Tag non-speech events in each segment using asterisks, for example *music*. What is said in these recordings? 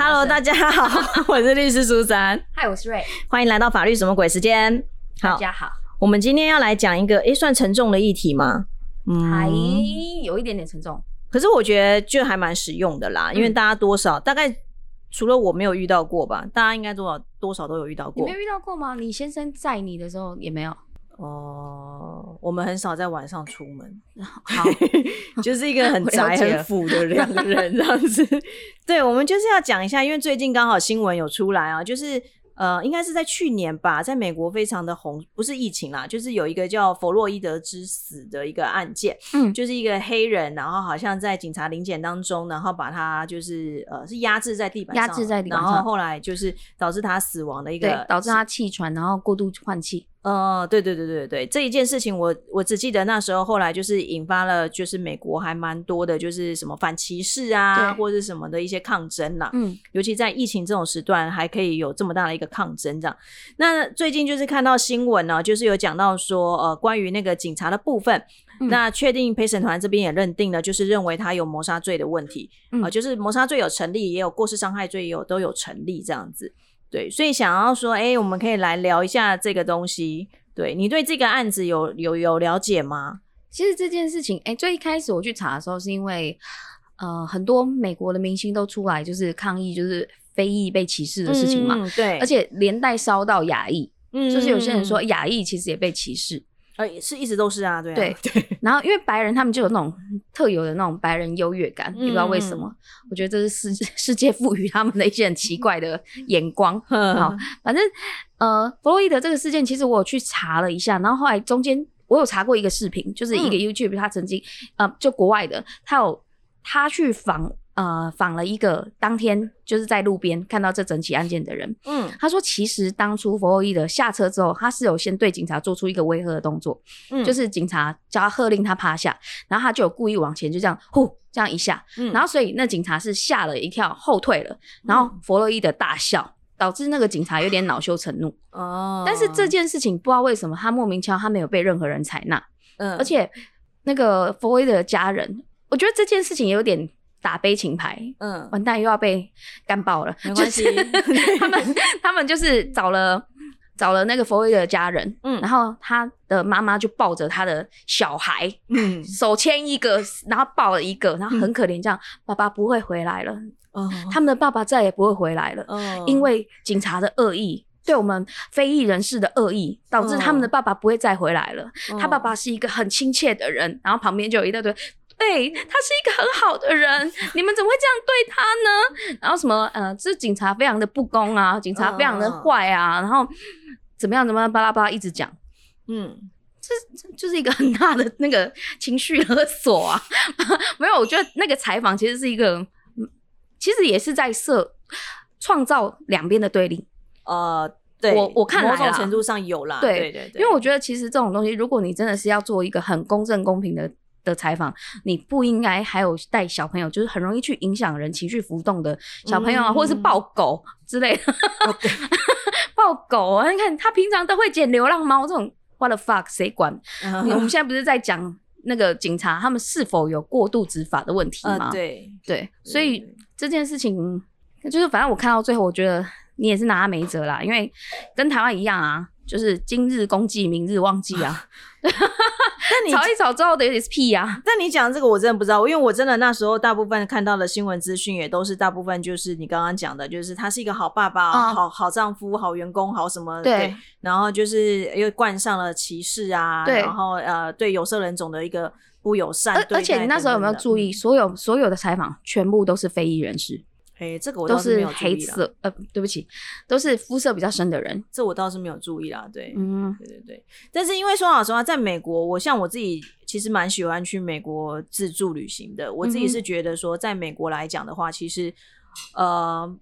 Hello，大家好，我是律师苏珊。嗨，我是瑞。欢迎来到法律什么鬼时间。好大家好，我们今天要来讲一个，诶，算沉重的议题吗？嗯，还有一点点沉重。可是我觉得就还蛮实用的啦，因为大家多少大概除了我没有遇到过吧，大家应该多少多少都有遇到过。你没有遇到过吗？你先生载你的时候也没有。哦，我们很少在晚上出门，*laughs* 好，*laughs* 就是一个很 *laughs* 宅很腐的两个人这样子。对，我们就是要讲一下，因为最近刚好新闻有出来啊，就是。呃，应该是在去年吧，在美国非常的红，不是疫情啦，就是有一个叫弗洛伊德之死的一个案件，嗯，就是一个黑人，然后好像在警察临检当中，然后把他就是呃是压制在地板，压制在地板上，然后后来就是导致他死亡的一个，导致他气喘，然后过度换气。呃，对对对对对，这一件事情我我只记得那时候后来就是引发了就是美国还蛮多的，就是什么反歧视啊，或者什么的一些抗争啦。嗯，尤其在疫情这种时段，还可以有这么大的一个抗争这样。那最近就是看到新闻呢，就是有讲到说，呃，关于那个警察的部分，那确定陪审团这边也认定了，就是认为他有谋杀罪的问题，啊，就是谋杀罪有成立，也有过失伤害罪也有都有成立这样子。对，所以想要说，哎，我们可以来聊一下这个东西。对你对这个案子有有有了解吗？其实这件事情，哎，最一开始我去查的时候，是因为呃，很多美国的明星都出来就是抗议，就是非裔被歧视的事情嘛。对，而且连带烧到亚裔，就是有些人说亚裔其实也被歧视。呃，是一直都是啊，对对对。然后因为白人他们就有那种特有的那种白人优越感，也不知道为什么。我觉得这是世 *laughs* 世界赋予他们的一些很奇怪的眼光。*laughs* 好，反正呃，弗洛伊德这个事件，其实我有去查了一下，然后后来中间我有查过一个视频，就是一个 YouTube，他曾经呃，就国外的，他有他去访。呃，访了一个当天就是在路边看到这整起案件的人，嗯，他说其实当初弗洛伊德下车之后，他是有先对警察做出一个威吓的动作，嗯，就是警察叫他喝令他趴下，然后他就有故意往前就这样呼这样一下，嗯，然后所以那警察是吓了一跳后退了，然后弗洛伊德大笑，导致那个警察有点恼羞成怒，*laughs* 哦，但是这件事情不知道为什么他莫名其妙他没有被任何人采纳，嗯，而且那个弗洛伊德的家人，我觉得这件事情有点。打悲情牌，嗯，完蛋又要被干爆了，没关系。*laughs* 他们他们就是找了找了那个弗洛伊的家人，嗯，然后他的妈妈就抱着他的小孩，嗯，手牵一个，然后抱了一个，然后很可怜，这样爸爸不会回来了，哦，他们的爸爸再也不会回来了，哦，因为警察的恶意，对我们非裔人士的恶意，导致他们的爸爸不会再回来了。他爸爸是一个很亲切的人，然后旁边就有一大堆。对他是一个很好的人，你们怎么会这样对他呢？然后什么呃，这警察非常的不公啊，警察非常的坏啊，然后怎么样怎么样巴拉巴拉一直讲，嗯，这就是一个很大的那个情绪勒索啊。*laughs* 没有，我觉得那个采访其实是一个，其实也是在设创造两边的对立。呃，对我我看某种程度上有啦，对对对，因为我觉得其实这种东西，如果你真的是要做一个很公正公平的。的采访，你不应该还有带小朋友，就是很容易去影响人情绪浮动的小朋友啊，或者是抱狗之类的。*laughs* 抱狗啊，你看他平常都会捡流浪猫，这种 what the fuck 谁管？我们现在不是在讲那个警察他们是否有过度执法的问题吗？对对，所以这件事情就是反正我看到最后，我觉得你也是拿他没辙啦，因为跟台湾一样啊。就是今日公祭，明日忘记啊！*laughs* 那你吵一吵之后的也是屁呀！但你讲这个我真的不知道，因为我真的那时候大部分看到的新闻资讯也都是大部分就是你刚刚讲的，就是他是一个好爸爸、好好丈夫、好员工、好什么对，然后就是又冠上了歧视啊，然后呃对有色人种的一个不友善。而且你那时候有没有注意，所有所有的采访全部都是非裔人士。哎，这个我都是黑色，呃，对不起，都是肤色比较深的人，这我倒是没有注意啦。对，嗯，对对对。但是因为说老实话，在美国，我像我自己其实蛮喜欢去美国自助旅行的。我自己是觉得说，在美国来讲的话，其实呃，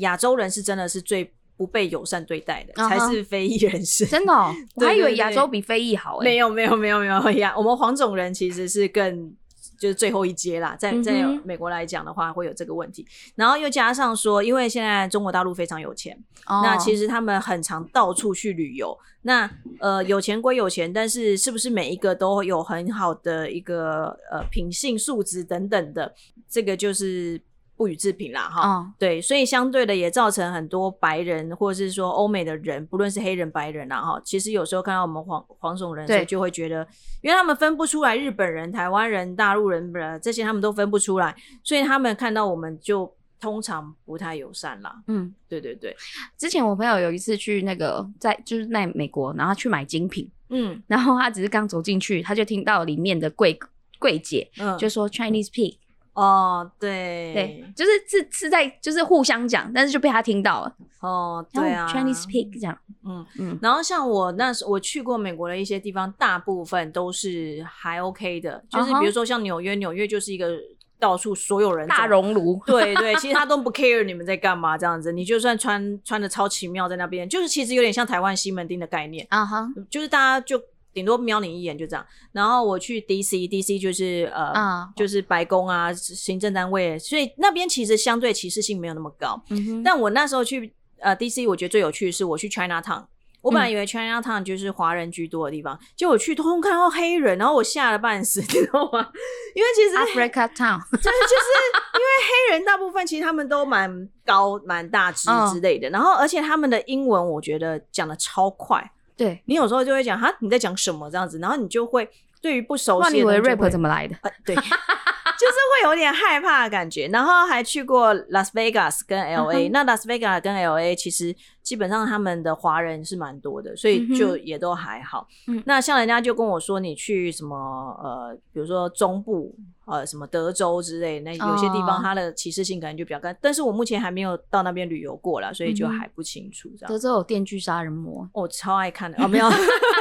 亚洲人是真的是最不被友善对待的，才是非裔人士。*laughs* 真的，*laughs* 我还以为亚洲比非裔好。没有，没有，没有，没有亚，我们黄种人其实是更。就是最后一阶啦，在在美国来讲的话，会有这个问题。然后又加上说，因为现在中国大陆非常有钱，那其实他们很常到处去旅游。那呃，有钱归有钱，但是是不是每一个都有很好的一个呃品性素质等等的，这个就是。不予置评啦，哈，对，所以相对的也造成很多白人或者是说欧美的人，不论是黑人、白人啦，哈，其实有时候看到我们黄黄种人，对，就会觉得，因为他们分不出来日本人、台湾人、大陆人，这些他们都分不出来，所以他们看到我们就通常不太友善啦。嗯，对对对。之前我朋友有一次去那个在就是在美国，然后去买精品，嗯，然后他只是刚走进去，他就听到里面的柜柜姐嗯就说 Chinese pig。哦，对对，就是是是在就是互相讲，但是就被他听到了。哦，对啊，Chinese pig 这样。嗯嗯。然后像我那时我去过美国的一些地方，大部分都是还 OK 的，就是比如说像纽约，纽约就是一个到处所有人大熔炉。对对，其实他都不 care 你们在干嘛这样子，你就算穿穿的超奇妙在那边，就是其实有点像台湾西门町的概念啊哈，就是大家就。顶多瞄你一眼就这样，然后我去 D.C.，D.C. 就是呃，就是白宫啊，行政单位，所以那边其实相对歧视性没有那么高。但我那时候去呃 D.C.，我觉得最有趣的是我去 China Town，我本来以为 China Town 就是华人居多的地方，结果去通通看到黑人，然后我吓了半死，*laughs* 你知道吗？因为其实 Africa Town *laughs* 就是就是因为黑人大部分其实他们都蛮高蛮大只之类的，然后而且他们的英文我觉得讲的超快。对你有时候就会讲哈你在讲什么这样子，然后你就会对于不熟悉，你以为 rap 怎么来的？呃对，*laughs* 就是会有点害怕的感觉。然后还去过 Las Vegas 跟 LA，那 Las Vegas 跟 LA 其实基本上他们的华人是蛮多的，所以就也都还好。那像人家就跟我说，你去什么呃，比如说中部。呃，什么德州之类，那有些地方它的歧视性可能就比较高，但是我目前还没有到那边旅游过了，所以就还不清楚。这样，德州有电锯杀人魔，我超爱看的哦，没有，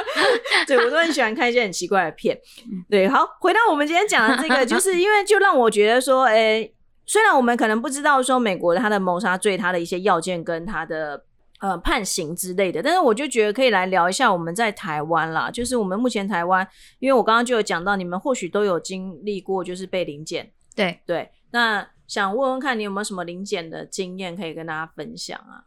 *laughs* 对我都很喜欢看一些很奇怪的片。*laughs* 对，好，回到我们今天讲的这个，就 *laughs* 是因为就让我觉得说，哎，虽然我们可能不知道说美国它的谋杀罪它的一些要件跟它的。呃，判刑之类的，但是我就觉得可以来聊一下我们在台湾啦，就是我们目前台湾，因为我刚刚就有讲到，你们或许都有经历过，就是被临检。对对，那想问问看你有没有什么临检的经验可以跟大家分享啊？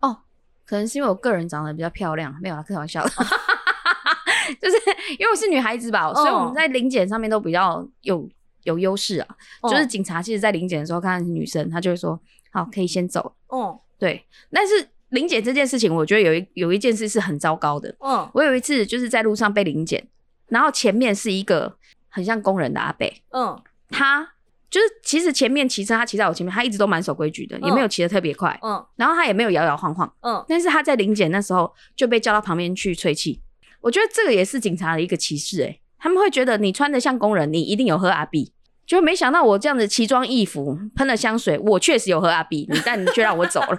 哦，可能是因为我个人长得比较漂亮，没有啊，开玩笑的，*laughs* 就是因为我是女孩子吧，所以我们在临检上面都比较有有优势啊。就是警察其实，在临检的时候看到是女生，他就会说好，可以先走。哦，对，但是。临检这件事情，我觉得有一有一件事是很糟糕的。嗯，我有一次就是在路上被临检，然后前面是一个很像工人的阿伯。嗯，他就是其实前面骑车，他骑在我前面，他一直都蛮守规矩的，也没有骑得特别快。嗯，然后他也没有摇摇晃晃。嗯，但是他在临检那时候就被叫到旁边去吹气。我觉得这个也是警察的一个歧视。哎，他们会觉得你穿的像工人，你一定有喝阿 B。就没想到我这样子奇装异服，喷了香水，我确实有喝阿 B，你但你却让我走了。*laughs*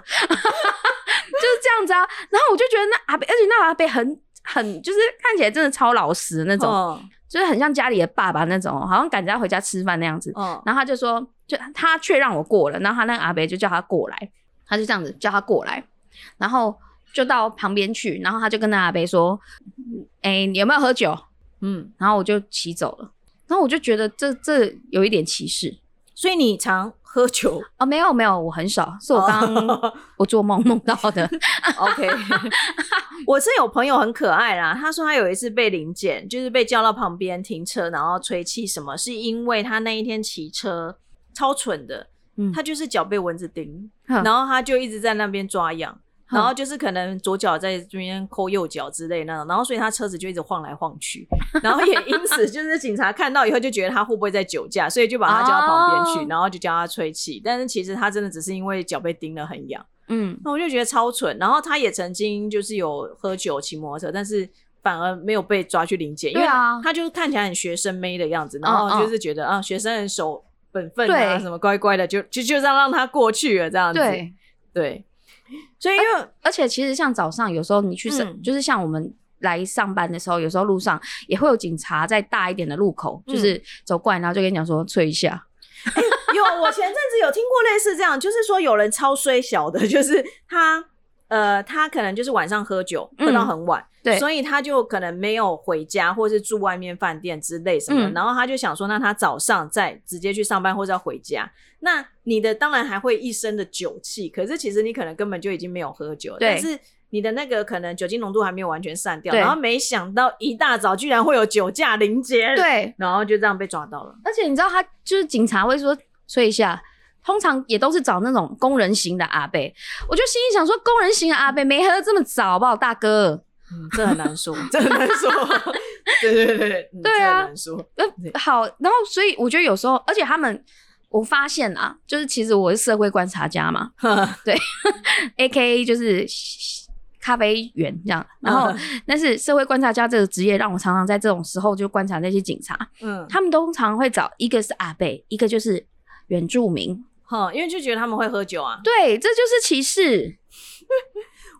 就是这样子啊，然后我就觉得那阿贝，而且那阿贝很很，就是看起来真的超老实的那种，就是很像家里的爸爸那种，好像赶着要回家吃饭那样子。然后他就说，就他却让我过了，然后他那个阿贝就叫他过来，他就这样子叫他过来，然后就到旁边去，然后他就跟那阿贝说：“哎，你有没有喝酒？”嗯，然后我就骑走了，然后我就觉得这这有一点歧视，所以你常。喝酒啊？没有没有，我很少，是我刚 *laughs* 我做梦梦到的。*laughs* OK，*laughs* 我是有朋友很可爱啦，他说他有一次被临检，就是被叫到旁边停车，然后吹气什么，是因为他那一天骑车超蠢的，他就是脚被蚊子叮，然后他就一直在那边抓痒。然后就是可能左脚在这边抠右脚之类那种，然后所以他车子就一直晃来晃去，然后也因此 *laughs* 就是警察看到以后就觉得他会不会在酒驾，所以就把他叫到旁边去，然后就叫他吹气。但是其实他真的只是因为脚被叮了很痒，嗯，那我就觉得超蠢。然后他也曾经就是有喝酒骑摩托车，但是反而没有被抓去临检，因为他就是看起来很学生妹的样子，然后就是觉得啊学生很守本分啊，什么乖乖的，就就就这样让他过去了这样子，对。所以，因为而且其实像早上有时候你去上，就是像我们来上班的时候，有时候路上也会有警察在大一点的路口，就是走过来，然后就跟你讲说催一下。有，我前阵子有听过类似这样，就是说有人超衰小的，就是他。呃，他可能就是晚上喝酒，喝到很晚，对，所以他就可能没有回家，或是住外面饭店之类什么。然后他就想说，那他早上再直接去上班，或者要回家。那你的当然还会一身的酒气，可是其实你可能根本就已经没有喝酒，但是你的那个可能酒精浓度还没有完全散掉。然后没想到一大早居然会有酒驾临检，对，然后就这样被抓到了。而且你知道，他就是警察会说催一下。通常也都是找那种工人型的阿伯。我就心里想说，工人型的阿伯没喝这么早，好不好，大哥？嗯，这很难说，*laughs* 这很难说。对对对对啊，难说。好，然后所以我觉得有时候，而且他们，我发现啊，就是其实我是社会观察家嘛，对，A K A 就是咖啡员这样。然后，但是社会观察家这个职业，让我常常在这种时候就观察那些警察，嗯，他们通常会找一个是阿贝，一个就是原住民，哈，因为就觉得他们会喝酒啊。对，这就是歧视。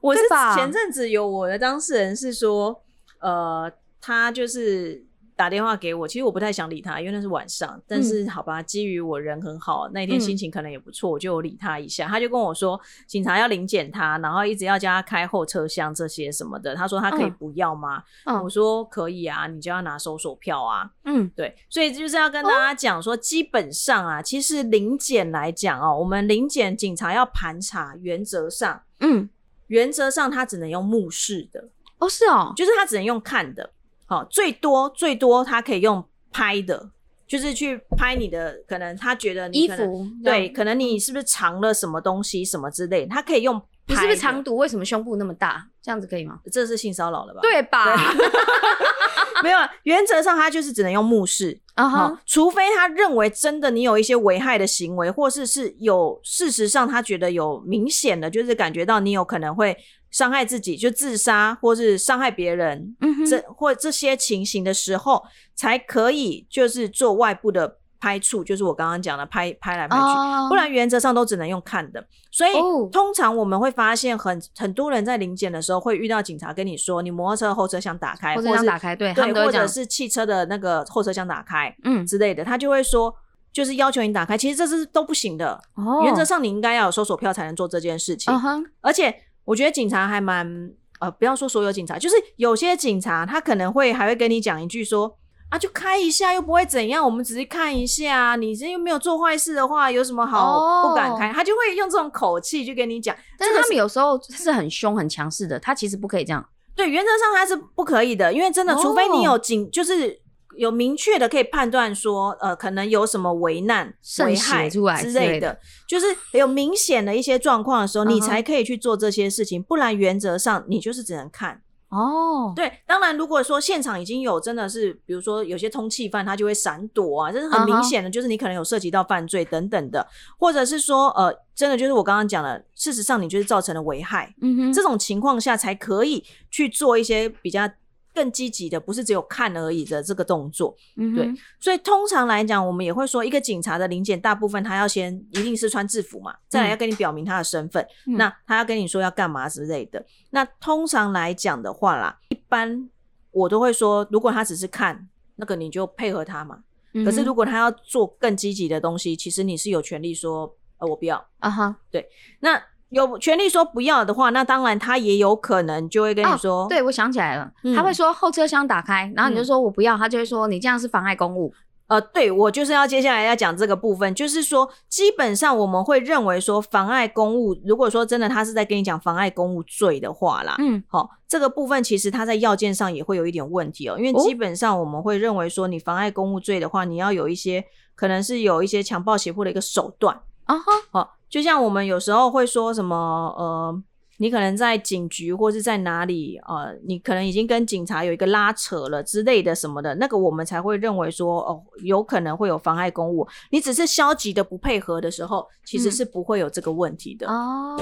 我是前阵子有我的当事人是说，呃，他就是打电话给我，其实我不太想理他，因为那是晚上。但是好吧，基于我人很好，那天心情可能也不错，我就理他一下。他就跟我说，警察要临检他，然后一直要叫他开后车厢这些什么的。他说他可以不要吗？我说可以啊，你就要拿搜索票啊。嗯，对，所以就是要跟大家讲说，基本上啊，其实临检来讲哦，我们临检警察要盘查，原则上，嗯。原则上，他只能用目视的哦，是哦，就是他只能用看的，好，最多最多他可以用拍的，就是去拍你的，可能他觉得衣服对，可能你是不是藏了什么东西什么之类，他可以用。你是不是藏毒？为什么胸部那么大？这样子可以吗？这是性骚扰了吧？对吧？*laughs* *laughs* 没有，原则上他就是只能用目视啊，除非他认为真的你有一些危害的行为，或是是有事实上他觉得有明显的，就是感觉到你有可能会伤害自己，就自杀或是伤害别人，嗯这或这些情形的时候，才可以就是做外部的。拍处就是我刚刚讲的拍拍来拍去，不然原则上都只能用看的。所以通常我们会发现很很多人在临检的时候会遇到警察跟你说，你摩托车后车厢打开，后车厢打开，对，对，或者是汽车的那个后车厢打开，嗯之类的，他就会说就是要求你打开。其实这是都不行的。原则上你应该要有搜索票才能做这件事情。而且我觉得警察还蛮呃，不要说所有警察，就是有些警察他可能会还会跟你讲一句说。啊，就开一下又不会怎样，我们只是看一下。你这又没有做坏事的话，有什么好不敢开？他就会用这种口气去跟你讲。但是他们有时候是很凶、很强势的，他其实不可以这样。对，原则上他是不可以的，因为真的，除非你有警，就是有明确的可以判断说，呃，可能有什么危难、危害之类的，就是有明显的一些状况的时候，你才可以去做这些事情。不然，原则上你就是只能看。哦，对，当然，如果说现场已经有真的是，比如说有些通缉犯，他就会闪躲啊，这是很明显的，就是你可能有涉及到犯罪等等的，或者是说，呃，真的就是我刚刚讲的，事实上你就是造成了危害，嗯哼，这种情况下才可以去做一些比较。更积极的不是只有看而已的这个动作，对，所以通常来讲，我们也会说，一个警察的临检，大部分他要先一定是穿制服嘛，再来要跟你表明他的身份，那他要跟你说要干嘛之类的。那通常来讲的话啦，一般我都会说，如果他只是看那个，你就配合他嘛。可是如果他要做更积极的东西，其实你是有权利说，呃，我不要啊哈。对，那。有权利说不要的话，那当然他也有可能就会跟你说。对，我想起来了，他会说后车厢打开，然后你就说我不要，他就会说你这样是妨碍公务。呃，对我就是要接下来要讲这个部分，就是说基本上我们会认为说妨碍公务，如果说真的他是在跟你讲妨碍公务罪的话啦，嗯，好，这个部分其实他在要件上也会有一点问题哦，因为基本上我们会认为说你妨碍公务罪的话，你要有一些可能是有一些强暴胁迫的一个手段啊哈，好。就像我们有时候会说什么，呃，你可能在警局或是在哪里，呃，你可能已经跟警察有一个拉扯了之类的什么的，那个我们才会认为说，哦，有可能会有妨碍公务。你只是消极的不配合的时候，其实是不会有这个问题的。哦，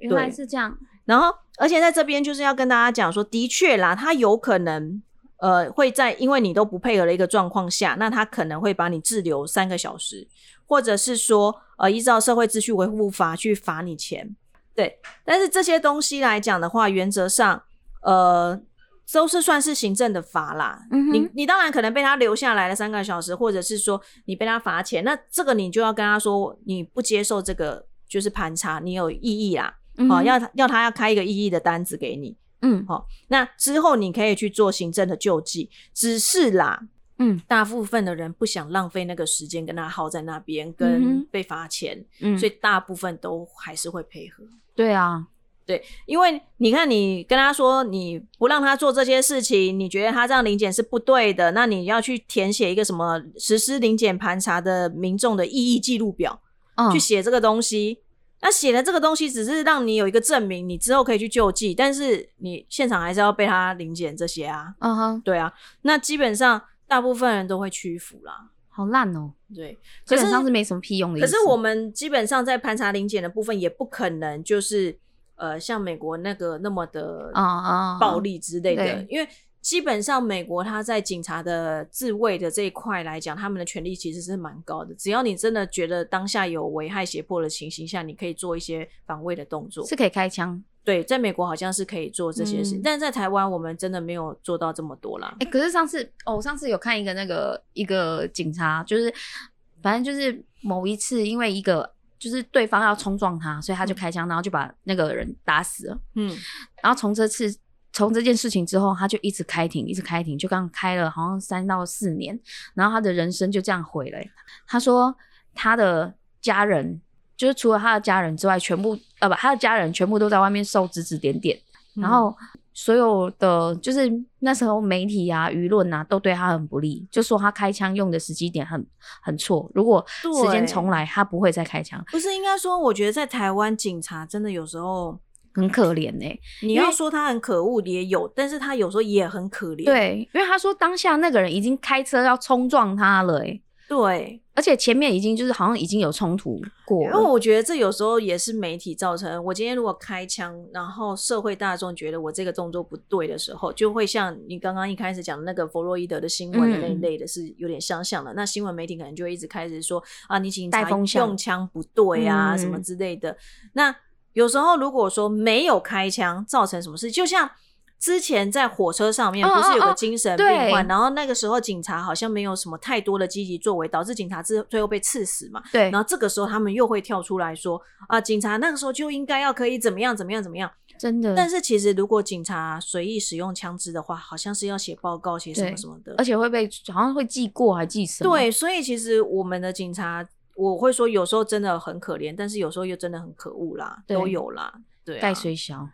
原来是这样。然后，而且在这边就是要跟大家讲说，的确啦，他有可能，呃，会在因为你都不配合的一个状况下，那他可能会把你滞留三个小时。或者是说，呃，依照社会秩序维护法去罚你钱，对。但是这些东西来讲的话，原则上，呃，都是算是行政的罚啦。你你当然可能被他留下来了三个小时，或者是说你被他罚钱，那这个你就要跟他说，你不接受这个就是盘查，你有异议啦，好，要要他要开一个异议的单子给你，嗯，好，那之后你可以去做行政的救济，只是啦。嗯，大部分的人不想浪费那个时间跟他耗在那边，跟被罚钱，嗯，所以大部分都还是会配合。对啊，对，因为你看，你跟他说你不让他做这些事情，你觉得他这样临检是不对的，那你要去填写一个什么实施临检盘查的民众的异议记录表。去写这个东西。那写的这个东西只是让你有一个证明，你之后可以去救济，但是你现场还是要被他临检这些啊。嗯哼，对啊。那基本上大部分人都会屈服啦。好烂哦。对，基本上是没什么屁用的。可是我们基本上在盘查临检的部分，也不可能就是呃像美国那个那么的啊啊暴力之类的，因为。基本上，美国他在警察的自卫的这一块来讲，他们的权利其实是蛮高的。只要你真的觉得当下有危害胁迫的情形下，你可以做一些防卫的动作，是可以开枪。对，在美国好像是可以做这些事，但是在台湾我们真的没有做到这么多啦。哎，可是上次哦，我上次有看一个那个一个警察，就是反正就是某一次，因为一个就是对方要冲撞他，所以他就开枪，然后就把那个人打死了。嗯，然后从这次。从这件事情之后，他就一直开庭，一直开庭，就刚开了好像三到四年，然后他的人生就这样毁了。他说他的家人，就是除了他的家人之外，全部呃不，他的家人全部都在外面受指指点点，然后所有的就是那时候媒体啊、舆论啊，都对他很不利，就说他开枪用的时机点很很错。如果时间重来，他不会再开枪。不是应该说，我觉得在台湾警察真的有时候。很可怜哎，你要说他很可恶也有，但是他有时候也很可怜。对，因为他说当下那个人已经开车要冲撞他了哎，对，而且前面已经就是好像已经有冲突过。因为我觉得这有时候也是媒体造成。我今天如果开枪，然后社会大众觉得我这个动作不对的时候，就会像你刚刚一开始讲的那个弗洛伊德的新闻的那一类的，是有点相像的。那新闻媒体可能就会一直开始说啊，你警察用枪不对啊，什么之类的。那有时候，如果说没有开枪造成什么事，就像之前在火车上面不是有个精神病患，然后那个时候警察好像没有什么太多的积极作为，导致警察最最后被刺死嘛。对，然后这个时候他们又会跳出来说啊，警察那个时候就应该要可以怎么样怎么样怎么样。真的。但是其实如果警察随意使用枪支的话，好像是要写报告写什么什么的，而且会被好像会记过还记什么。对，所以其实我们的警察。我会说，有时候真的很可怜，但是有时候又真的很可恶啦，都有啦。对，盖虽小，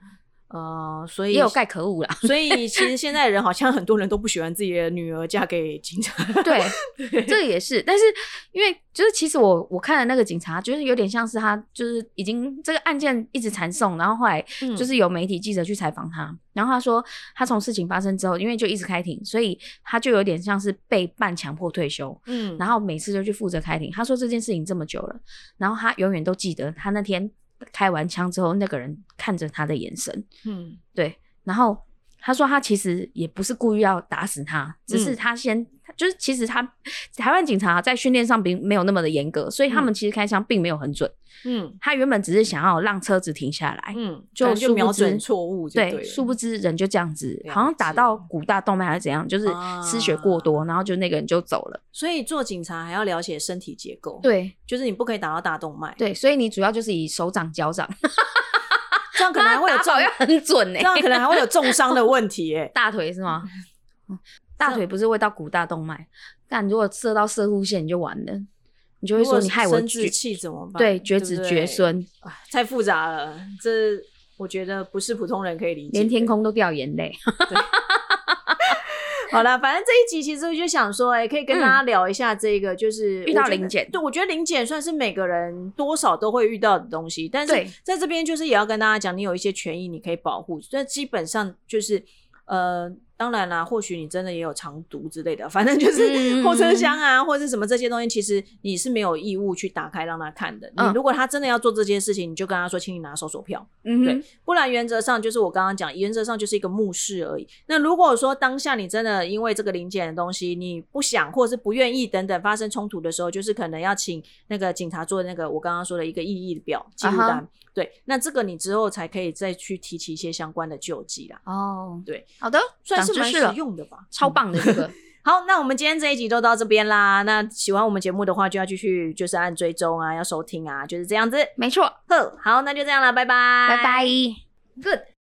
呃，所以也有盖可恶啦。所以 *laughs* 其实现在人好像很多人都不喜欢自己的女儿嫁给警察。对，*laughs* 这个也是。但是因为就是其实我我看的那个警察，就是有点像是他就是已经这个案件一直缠送，然后后来就是有媒体记者去采访他。然后他说，他从事情发生之后，因为就一直开庭，所以他就有点像是被半强迫退休。嗯，然后每次就去负责开庭。他说这件事情这么久了，然后他永远都记得他那天开完枪之后那个人看着他的眼神。嗯，对。然后他说他其实也不是故意要打死他，只是他先。就是其实他台湾警察在训练上并没有那么的严格，所以他们其实开枪并没有很准。嗯，他原本只是想要让车子停下来，嗯，就就瞄准错误，对，殊不知人就这样子，好像打到骨大动脉还是怎样，就是失血过多，然后就那个人就走了。所以做警察还要了解身体结构，对，就是你不可以打到大动脉，对，所以你主要就是以手掌、脚掌，*laughs* 这样可能还会有重要很准呢，这样可能还会有重伤的问题，哎，大腿是吗？*laughs* 大腿不是会到股大动脉，但如果射到射护线，你就完了，你就会说你害我绝气怎么办？对，绝子绝孙，太复杂了，这我觉得不是普通人可以理解，连天空都掉眼泪。*laughs* 好了，反正这一集其实我就想说，哎，可以跟大家聊一下这个，就是遇到零检。对，我觉得零检算是每个人多少都会遇到的东西，但是在这边就是也要跟大家讲，你有一些权益你可以保护，这基本上就是呃。当然啦，或许你真的也有藏毒之类的，*laughs* 反正就是后车厢啊，或者什么这些东西，其实你是没有义务去打开让他看的。你如果他真的要做这件事情，你就跟他说，请你拿搜索票，对，不然原则上就是我刚刚讲，原则上就是一个目视而已。那如果说当下你真的因为这个零件的东西你不想或者是不愿意等等发生冲突的时候，就是可能要请那个警察做那个我刚刚说的一个异议表记录单。对，那这个你之后才可以再去提起一些相关的救济啦。哦，对，好的，算是蛮实用的吧，超棒的这个。*laughs* 好，那我们今天这一集就到这边啦。那喜欢我们节目的话，就要继续就是按追踪啊，要收听啊，就是这样子。没错，呵，好，那就这样了，拜拜，拜拜，Good。